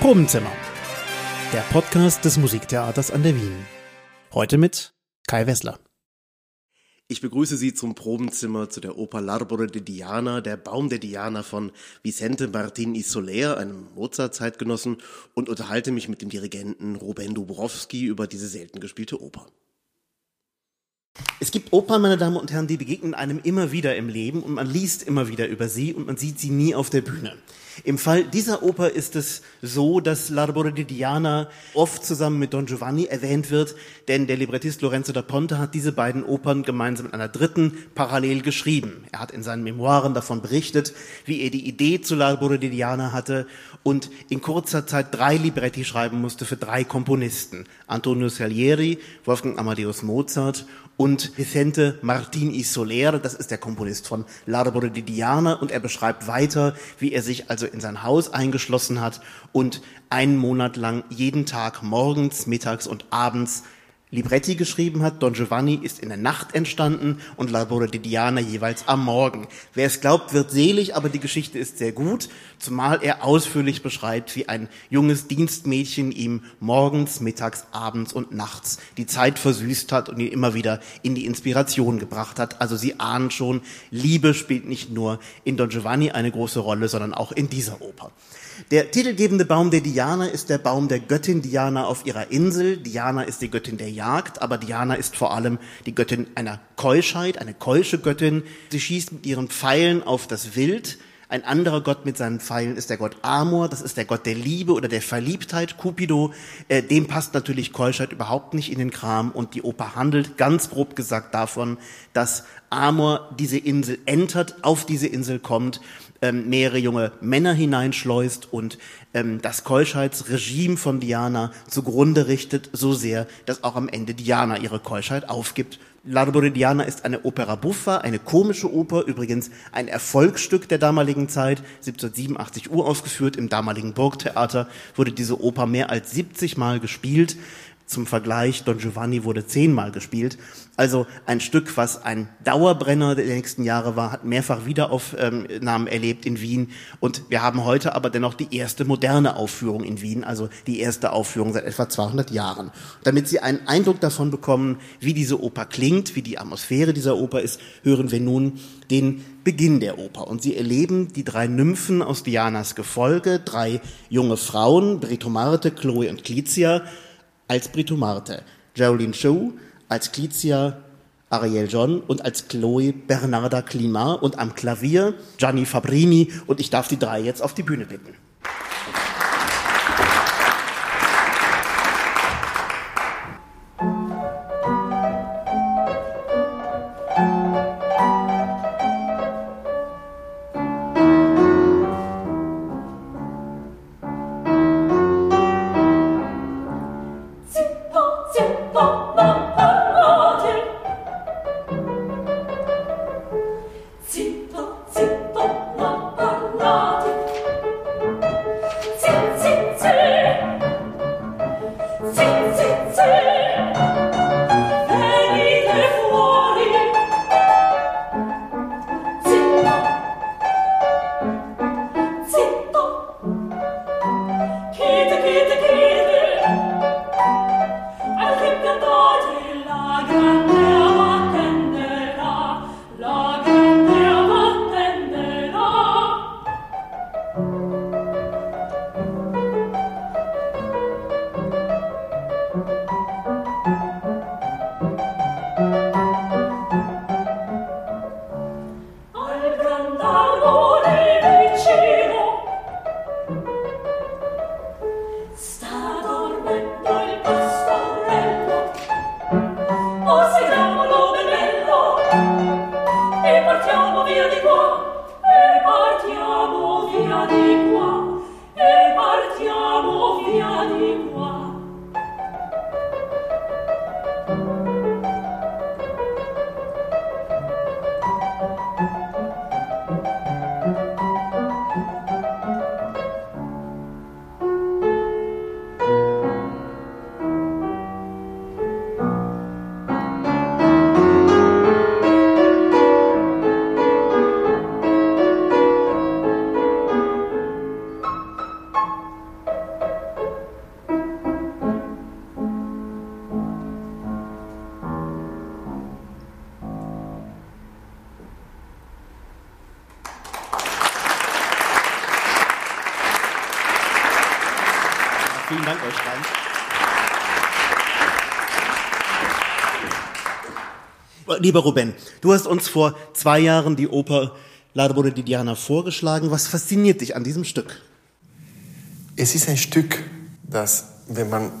Probenzimmer. Der Podcast des Musiktheaters an der Wien. Heute mit Kai Wessler. Ich begrüße Sie zum Probenzimmer zu der Oper L'Arbore de Diana, der Baum der Diana von Vicente Martin y Soler, einem Mozart-Zeitgenossen, und unterhalte mich mit dem Dirigenten Ruben Dubrowski über diese selten gespielte Oper. Es gibt Opern, meine Damen und Herren, die begegnen einem immer wieder im Leben und man liest immer wieder über sie und man sieht sie nie auf der Bühne. Im Fall dieser Oper ist es so, dass L'Arbore di Diana oft zusammen mit Don Giovanni erwähnt wird, denn der Librettist Lorenzo da Ponte hat diese beiden Opern gemeinsam mit einer dritten parallel geschrieben. Er hat in seinen Memoiren davon berichtet, wie er die Idee zu L'Arbore di Diana hatte und in kurzer Zeit drei Libretti schreiben musste für drei Komponisten. Antonio Salieri, Wolfgang Amadeus Mozart und Vicente Martin y Soler, das ist der Komponist von L'Arbore di Diana und er beschreibt weiter, wie er sich also in sein Haus eingeschlossen hat und einen Monat lang jeden Tag morgens, mittags und abends Libretti geschrieben hat. Don Giovanni ist in der Nacht entstanden und Labore di Diana jeweils am Morgen. Wer es glaubt, wird selig, aber die Geschichte ist sehr gut, zumal er ausführlich beschreibt, wie ein junges Dienstmädchen ihm morgens, mittags, abends und nachts die Zeit versüßt hat und ihn immer wieder in die Inspiration gebracht hat. Also Sie ahnen schon, Liebe spielt nicht nur in Don Giovanni eine große Rolle, sondern auch in dieser Oper. Der titelgebende Baum der Diana ist der Baum der Göttin Diana auf ihrer Insel. Diana ist die Göttin der Jagd, aber Diana ist vor allem die Göttin einer Keuschheit, eine keusche Göttin. Sie schießt mit ihren Pfeilen auf das Wild. Ein anderer Gott mit seinen Pfeilen ist der Gott Amor, das ist der Gott der Liebe oder der Verliebtheit, Cupido. Äh, dem passt natürlich Keuschheit überhaupt nicht in den Kram und die Oper handelt ganz grob gesagt davon, dass Amor diese Insel entert, auf diese Insel kommt ähm, mehrere junge Männer hineinschleust und ähm, das Keuschheitsregime von Diana zugrunde richtet, so sehr, dass auch am Ende Diana ihre Keuschheit aufgibt. L'Arbore Diana ist eine Opera buffa, eine komische Oper, übrigens ein Erfolgsstück der damaligen Zeit, 1787 uraufgeführt im damaligen Burgtheater, wurde diese Oper mehr als 70 Mal gespielt. Zum Vergleich, Don Giovanni wurde zehnmal gespielt. Also ein Stück, was ein Dauerbrenner der nächsten Jahre war, hat mehrfach Wiederaufnahmen erlebt in Wien. Und wir haben heute aber dennoch die erste moderne Aufführung in Wien, also die erste Aufführung seit etwa 200 Jahren. Damit Sie einen Eindruck davon bekommen, wie diese Oper klingt, wie die Atmosphäre dieser Oper ist, hören wir nun den Beginn der Oper. Und Sie erleben die drei Nymphen aus Dianas Gefolge, drei junge Frauen, Britomarte, Chloe und Clizia, als Brito Marte, Geraldine Chou als Clizia Ariel John und als Chloe Bernarda Climat und am Klavier Gianni Fabrini und ich darf die drei jetzt auf die Bühne bitten. Dank euch beiden. Lieber Ruben, du hast uns vor zwei Jahren die Oper L'Arbore di Diana vorgeschlagen. Was fasziniert dich an diesem Stück? Es ist ein Stück, das, wenn man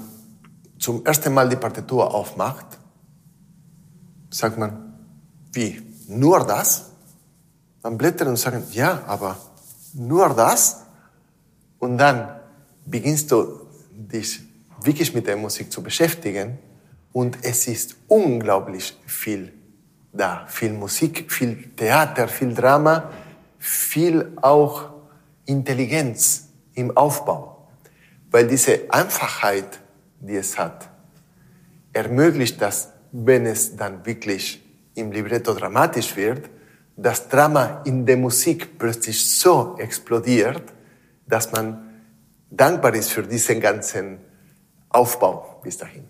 zum ersten Mal die Partitur aufmacht, sagt man, wie, nur das? Man blättert und sagt, ja, aber nur das? Und dann beginnst du dich wirklich mit der Musik zu beschäftigen und es ist unglaublich viel da. Viel Musik, viel Theater, viel Drama, viel auch Intelligenz im Aufbau. Weil diese Einfachheit, die es hat, ermöglicht das, wenn es dann wirklich im Libretto dramatisch wird, das Drama in der Musik plötzlich so explodiert, dass man dankbar ist für diesen ganzen Aufbau bis dahin.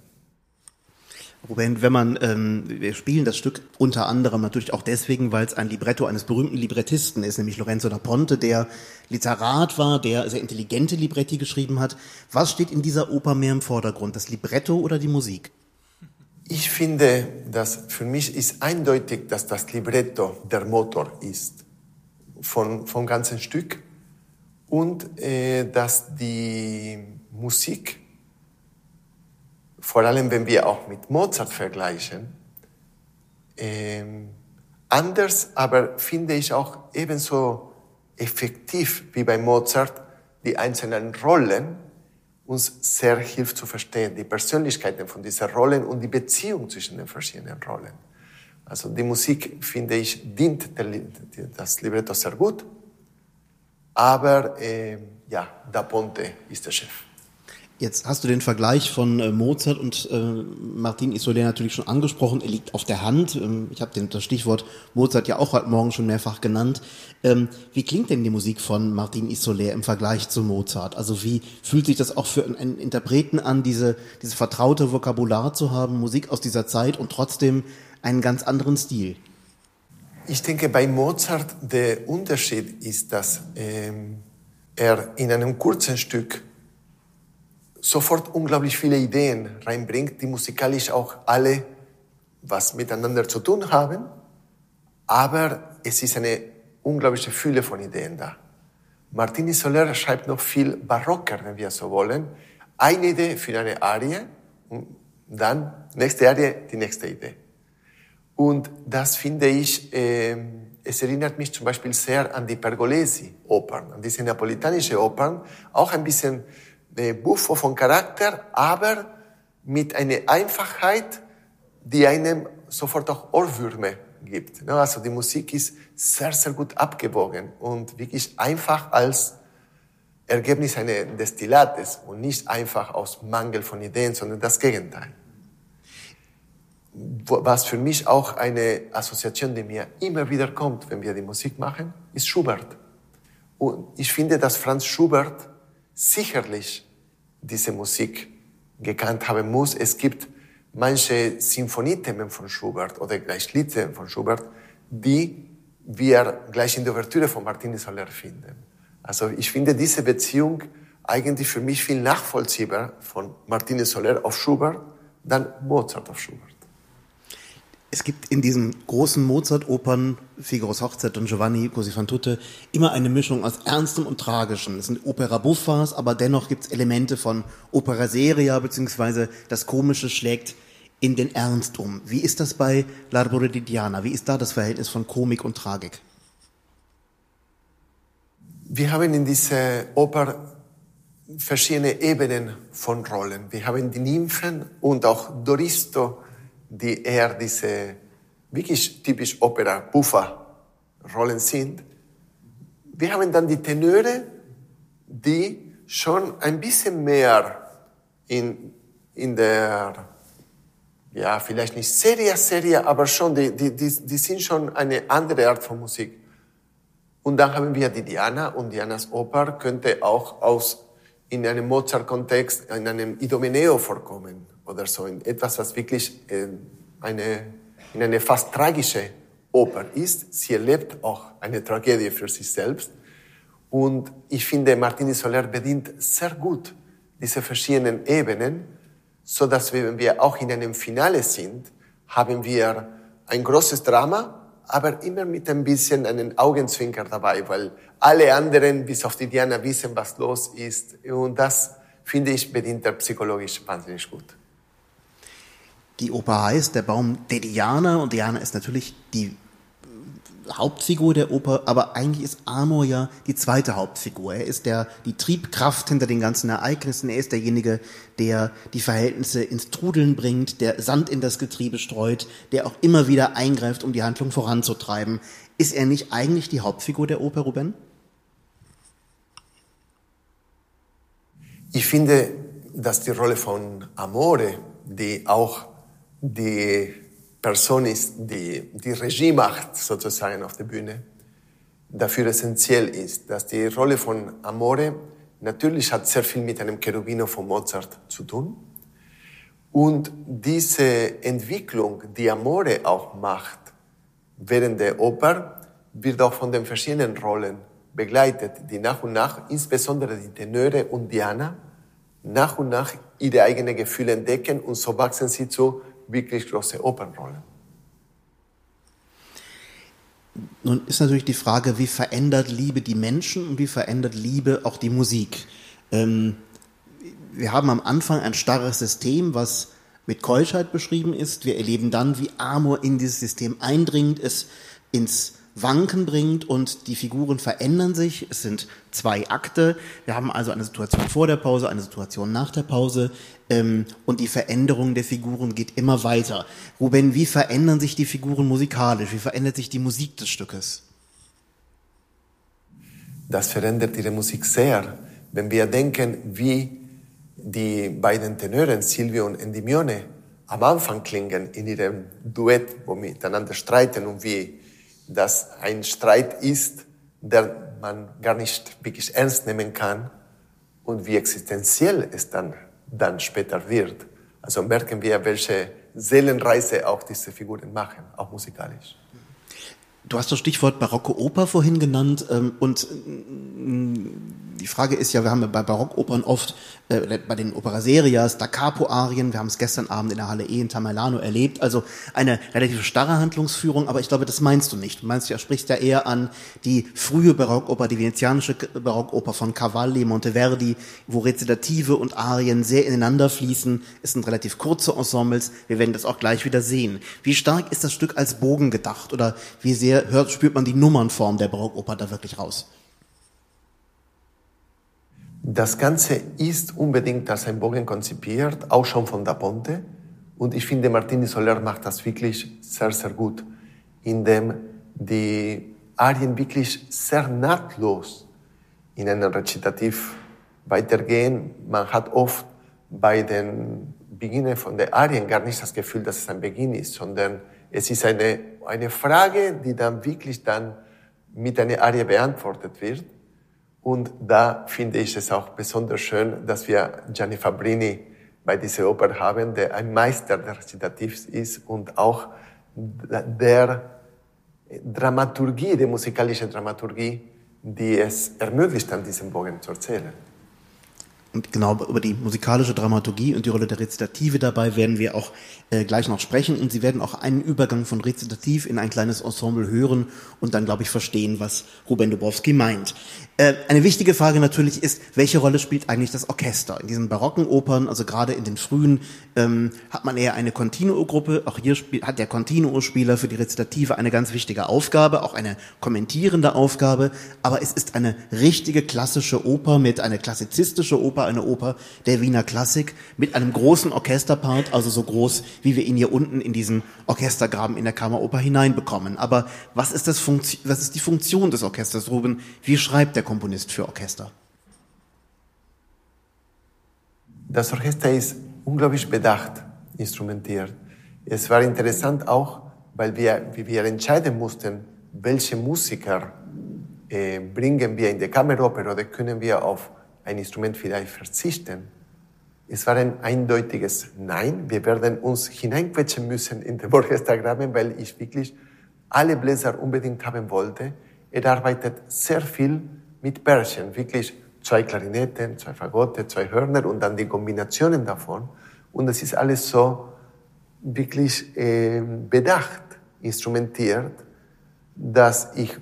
Ruben, wenn man, ähm, wir spielen das Stück unter anderem natürlich auch deswegen, weil es ein Libretto eines berühmten Librettisten ist, nämlich Lorenzo da Ponte, der Literat war, der sehr intelligente Libretti geschrieben hat. Was steht in dieser Oper mehr im Vordergrund, das Libretto oder die Musik? Ich finde, dass für mich ist eindeutig, dass das Libretto der Motor ist von, vom ganzen Stück und äh, dass die Musik vor allem wenn wir auch mit Mozart vergleichen, ähm, anders, aber finde ich auch ebenso effektiv wie bei Mozart die einzelnen Rollen uns sehr hilft zu verstehen, die Persönlichkeiten von diesen Rollen und die Beziehung zwischen den verschiedenen Rollen. Also die Musik, finde ich, dient das Libretto sehr gut, aber äh, ja, Da Ponte ist der Chef. Jetzt hast du den Vergleich von äh, Mozart und äh, Martin Isolé natürlich schon angesprochen. Er liegt auf der Hand. Ähm, ich habe das Stichwort Mozart ja auch heute Morgen schon mehrfach genannt. Ähm, wie klingt denn die Musik von Martin Isolé im Vergleich zu Mozart? Also wie fühlt sich das auch für einen Interpreten an, diese, diese vertraute Vokabular zu haben, Musik aus dieser Zeit und trotzdem einen ganz anderen Stil? Ich denke, bei Mozart der Unterschied ist, dass ähm, er in einem kurzen Stück sofort unglaublich viele Ideen reinbringt, die musikalisch auch alle was miteinander zu tun haben, aber es ist eine unglaubliche Fülle von Ideen da. Martini Soler schreibt noch viel barocker, wenn wir so wollen. Eine Idee für eine Arie und dann nächste Arie, die nächste Idee. Und das finde ich, äh, es erinnert mich zum Beispiel sehr an die Pergolesi-Opern, an diese napolitanische Opern, auch ein bisschen Buffo von Charakter, aber mit einer Einfachheit, die einem sofort auch Ohrwürme gibt. Also die Musik ist sehr, sehr gut abgewogen und wirklich einfach als Ergebnis eines Destillates und nicht einfach aus Mangel von Ideen, sondern das Gegenteil. Was für mich auch eine Assoziation, die mir immer wieder kommt, wenn wir die Musik machen, ist Schubert. Und ich finde, dass Franz Schubert sicherlich diese Musik gekannt haben muss. Es gibt manche Sinfoniethemen von Schubert oder gleich Liedthemen von Schubert, die wir gleich in der Ouvertüre von Martini Soler finden. Also ich finde diese Beziehung eigentlich für mich viel nachvollziehbar von Martini Soler auf Schubert, dann Mozart auf Schubert. Es gibt in diesen großen Mozart-Opern, Figaros Hochzeit und Giovanni Così fan tutte, immer eine Mischung aus Ernstem und Tragischem. Es sind Opera Buffas, aber dennoch gibt es Elemente von Opera Seria, beziehungsweise das Komische schlägt in den Ernst um. Wie ist das bei L'Arbore di Diana? Wie ist da das Verhältnis von Komik und Tragik? Wir haben in dieser Oper verschiedene Ebenen von Rollen. Wir haben die Nymphen und auch Doristo, die eher diese wirklich typisch Opera, Buffa Rollen sind. Wir haben dann die Tenöre, die schon ein bisschen mehr in, in der, ja, vielleicht nicht Serie, Serie, aber schon, die, die, die, die sind schon eine andere Art von Musik. Und dann haben wir die Diana und Dianas Oper könnte auch aus, in einem Mozart-Kontext, in einem Idomeneo vorkommen oder so, in etwas, was wirklich äh, eine, in eine fast tragische Oper ist. Sie erlebt auch eine Tragödie für sich selbst. Und ich finde, Martini Soler bedient sehr gut diese verschiedenen Ebenen, so dass wenn wir auch in einem Finale sind, haben wir ein großes Drama, aber immer mit ein bisschen einen Augenzwinker dabei, weil alle anderen bis auf die Diana wissen, was los ist. Und das finde ich bedient er psychologisch wahnsinnig gut. Die Oper heißt Der Baum der Diana und Diana ist natürlich die Hauptfigur der Oper, aber eigentlich ist Amor ja die zweite Hauptfigur. Er ist der, die Triebkraft hinter den ganzen Ereignissen. Er ist derjenige, der die Verhältnisse ins Trudeln bringt, der Sand in das Getriebe streut, der auch immer wieder eingreift, um die Handlung voranzutreiben. Ist er nicht eigentlich die Hauptfigur der Oper, Ruben? Ich finde, dass die Rolle von Amore, die auch die Person ist, die die Regie macht, sozusagen auf der Bühne, dafür essentiell ist, dass die Rolle von Amore natürlich hat sehr viel mit einem Cherubino von Mozart zu tun. Und diese Entwicklung, die Amore auch macht während der Oper, wird auch von den verschiedenen Rollen begleitet, die nach und nach, insbesondere die Tenöre und Diana, nach und nach ihre eigenen Gefühle entdecken und so wachsen sie zu wirklich große Opernrolle. Nun ist natürlich die Frage, wie verändert Liebe die Menschen und wie verändert Liebe auch die Musik? Ähm, wir haben am Anfang ein starres System, was mit Keuschheit beschrieben ist. Wir erleben dann, wie Amor in dieses System eindringt, es ins Wanken bringt und die Figuren verändern sich. Es sind zwei Akte. Wir haben also eine Situation vor der Pause, eine Situation nach der Pause ähm, und die Veränderung der Figuren geht immer weiter. Ruben, wie verändern sich die Figuren musikalisch? Wie verändert sich die Musik des Stückes? Das verändert ihre Musik sehr. Wenn wir denken, wie die beiden Tenören Silvio und Endymione am Anfang klingen in ihrem Duett, wo miteinander streiten und wie das ein Streit ist, der man gar nicht wirklich ernst nehmen kann und wie existenziell es dann, dann später wird. Also merken wir, welche Seelenreise auch diese Figuren machen, auch musikalisch. Du hast das Stichwort barocke Oper vorhin genannt ähm, und die Frage ist ja, wir haben ja bei Barockopern oft, äh, bei den Opera Serias, Da Capo-Arien, wir haben es gestern Abend in der Halle E in Tamerlano erlebt, also eine relativ starre Handlungsführung, aber ich glaube, das meinst du nicht. Du meinst, du sprichst ja eher an die frühe Barockoper, die venezianische Barockoper von Cavalli, Monteverdi, wo Rezitative und Arien sehr ineinander fließen. Es sind relativ kurze Ensembles, wir werden das auch gleich wieder sehen. Wie stark ist das Stück als Bogen gedacht oder wie sehr hört, spürt man die Nummernform der Barockoper da wirklich raus? Das Ganze ist unbedingt als ein Bogen konzipiert, auch schon von Da Ponte. Und ich finde, Martini Soler macht das wirklich sehr, sehr gut, indem die Arien wirklich sehr nahtlos in einem Rezitativ weitergehen. Man hat oft bei den Beginnen von der Arien gar nicht das Gefühl, dass es ein Beginn ist, sondern es ist eine, eine Frage, die dann wirklich dann mit einer Arie beantwortet wird. Und da finde ich es auch besonders schön, dass wir Gianni Fabrini bei dieser Oper haben, der ein Meister der Rezitativs ist und auch der Dramaturgie, der musikalischen Dramaturgie, die es ermöglicht, an diesem Bogen zu erzählen. Und genau über die musikalische Dramaturgie und die Rolle der Rezitative dabei werden wir auch äh, gleich noch sprechen. Und Sie werden auch einen Übergang von Rezitativ in ein kleines Ensemble hören und dann, glaube ich, verstehen, was Ruben Dubowski meint. Äh, eine wichtige Frage natürlich ist, welche Rolle spielt eigentlich das Orchester? In diesen barocken Opern, also gerade in den frühen, ähm, hat man eher eine Continuo-Gruppe. Auch hier hat der Continuo-Spieler für die Rezitative eine ganz wichtige Aufgabe, auch eine kommentierende Aufgabe. Aber es ist eine richtige klassische Oper mit einer klassizistische Oper, eine Oper der Wiener Klassik mit einem großen Orchesterpart, also so groß, wie wir ihn hier unten in diesen Orchestergraben in der Kammeroper hineinbekommen. Aber was ist, das Funktion, was ist die Funktion des Orchesters, Ruben? Wie schreibt der Komponist für Orchester? Das Orchester ist unglaublich bedacht instrumentiert. Es war interessant auch, weil wir, wie wir entscheiden mussten, welche Musiker äh, bringen wir in die Kammeroper oder können wir auf ein Instrument vielleicht verzichten. Es war ein eindeutiges Nein. Wir werden uns hineinquetschen müssen in den Orchestergraben, weil ich wirklich alle Bläser unbedingt haben wollte. Er arbeitet sehr viel mit Pärchen, wirklich zwei Klarinetten, zwei Fagotte, zwei Hörner und dann die Kombinationen davon. Und es ist alles so wirklich äh, bedacht, instrumentiert, dass ich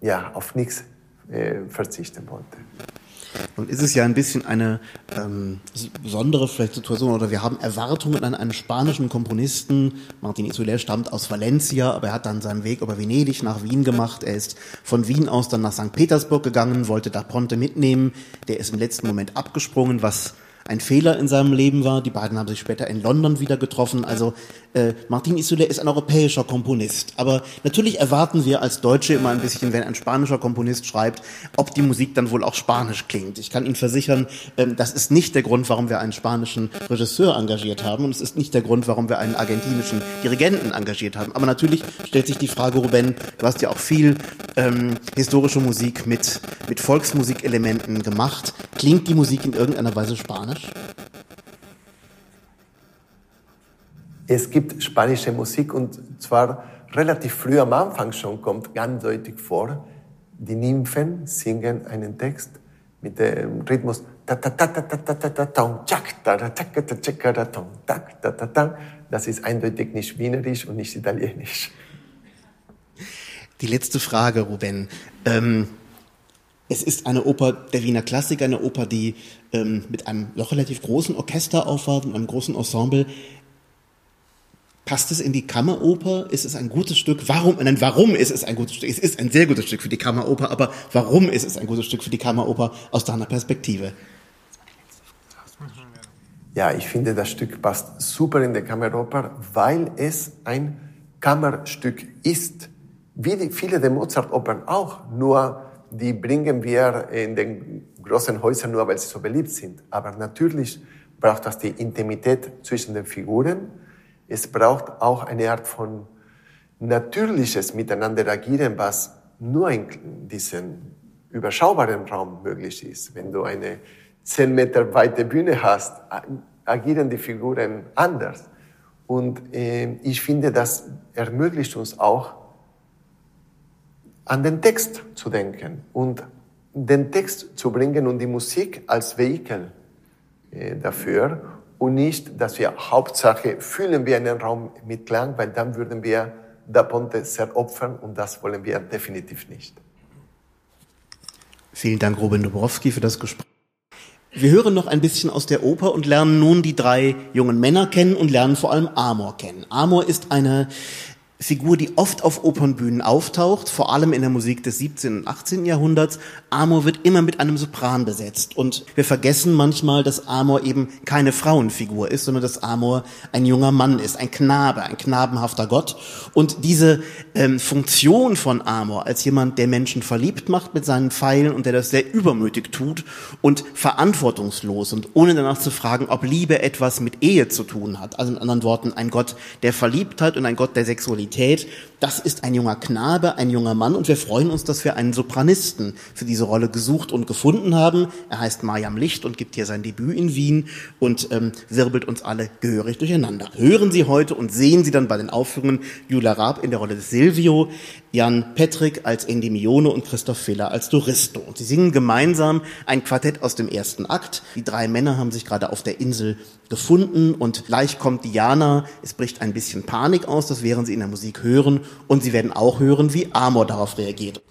ja, auf nichts äh, verzichten wollte. Nun ist es ja ein bisschen eine ähm, besondere vielleicht Situation, oder wir haben Erwartungen an einen spanischen Komponisten. Martin Isoler stammt aus Valencia, aber er hat dann seinen Weg über Venedig nach Wien gemacht. Er ist von Wien aus dann nach St. Petersburg gegangen, wollte da Ponte mitnehmen. Der ist im letzten Moment abgesprungen, was ein Fehler in seinem Leben war. Die beiden haben sich später in London wieder getroffen. Also äh, Martin Isoulet ist ein europäischer Komponist. Aber natürlich erwarten wir als Deutsche immer ein bisschen, wenn ein spanischer Komponist schreibt, ob die Musik dann wohl auch spanisch klingt. Ich kann Ihnen versichern, ähm, das ist nicht der Grund, warum wir einen spanischen Regisseur engagiert haben. Und es ist nicht der Grund, warum wir einen argentinischen Dirigenten engagiert haben. Aber natürlich stellt sich die Frage, Ruben, du hast ja auch viel ähm, historische Musik mit, mit Volksmusikelementen gemacht. Klingt die Musik in irgendeiner Weise spanisch? Spanisch? Es gibt spanische Musik und zwar relativ früh am Anfang schon kommt ganz deutlich vor, die Nymphen singen einen Text mit dem Rhythmus das ist eindeutig nicht wienerisch und nicht italienisch. Die letzte Frage, Ruben. Ähm, es ist eine Oper der Wiener Klassik, eine Oper, die ähm, mit einem doch relativ großen Orchester aufwartet, mit einem großen Ensemble. Passt es in die Kammeroper? Ist es ein gutes Stück? Warum? Nein, warum ist es ein gutes Stück? Es ist ein sehr gutes Stück für die Kammeroper, aber warum ist es ein gutes Stück für die Kammeroper aus deiner Perspektive? Ja, ich finde, das Stück passt super in die Kammeroper, weil es ein Kammerstück ist. Wie die, viele der Mozart-Opern auch, nur die bringen wir in den großen Häusern nur, weil sie so beliebt sind. Aber natürlich braucht das die Intimität zwischen den Figuren. Es braucht auch eine Art von natürliches Miteinander agieren, was nur in diesem überschaubaren Raum möglich ist. Wenn du eine zehn Meter weite Bühne hast, agieren die Figuren anders. Und äh, ich finde, das ermöglicht uns auch, an den Text zu denken und den Text zu bringen und die Musik als Vehikel äh, dafür und nicht, dass wir Hauptsache füllen wir einen Raum mit Klang, weil dann würden wir Da Ponte sehr opfern und das wollen wir definitiv nicht. Vielen Dank, Robin Dubrowski, für das Gespräch. Wir hören noch ein bisschen aus der Oper und lernen nun die drei jungen Männer kennen und lernen vor allem Amor kennen. Amor ist eine Figur, die oft auf Opernbühnen auftaucht, vor allem in der Musik des 17. und 18. Jahrhunderts. Amor wird immer mit einem Sopran besetzt. Und wir vergessen manchmal, dass Amor eben keine Frauenfigur ist, sondern dass Amor ein junger Mann ist, ein Knabe, ein knabenhafter Gott. Und diese ähm, Funktion von Amor als jemand, der Menschen verliebt macht mit seinen Pfeilen und der das sehr übermütig tut und verantwortungslos und ohne danach zu fragen, ob Liebe etwas mit Ehe zu tun hat. Also in anderen Worten, ein Gott der Verliebtheit und ein Gott der Sexualität Sexualität. Das ist ein junger Knabe, ein junger Mann und wir freuen uns, dass wir einen Sopranisten für diese Rolle gesucht und gefunden haben. Er heißt Mariam Licht und gibt hier sein Debüt in Wien und ähm, wirbelt uns alle gehörig durcheinander. Hören Sie heute und sehen Sie dann bei den Aufführungen Julia Raab in der Rolle des Silvio, Jan Petrick als Endimione und Christoph Filler als Doristo. Und sie singen gemeinsam ein Quartett aus dem ersten Akt. Die drei Männer haben sich gerade auf der Insel gefunden und gleich kommt Diana. Es bricht ein bisschen Panik aus, das wären sie in der Musik hören und sie werden auch hören, wie Amor darauf reagiert.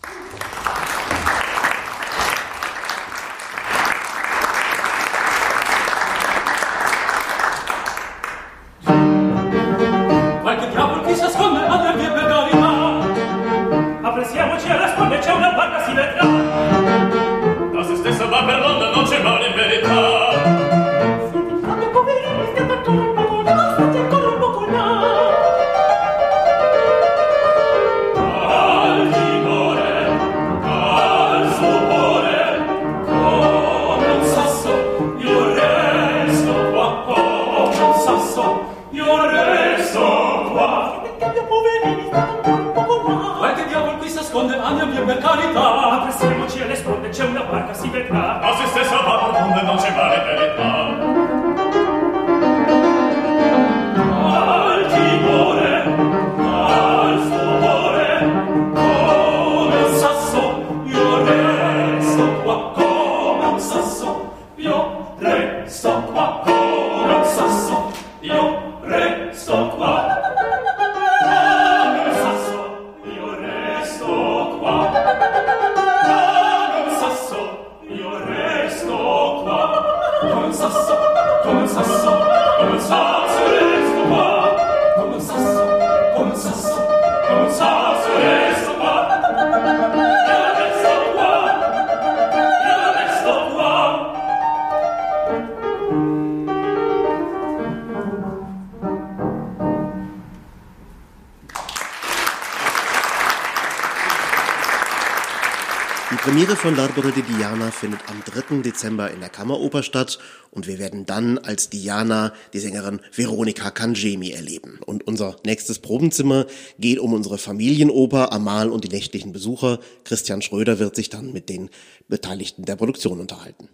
Appressiamoci alle sponde, c'è una barca, si vedrà. Ma se stessa va profonda non c'è mare どうした? Von L'Arbore di Diana findet am 3. Dezember in der Kammeroper statt und wir werden dann als Diana die Sängerin Veronika Kangemi erleben. Und unser nächstes Probenzimmer geht um unsere Familienoper Amal und die nächtlichen Besucher. Christian Schröder wird sich dann mit den Beteiligten der Produktion unterhalten.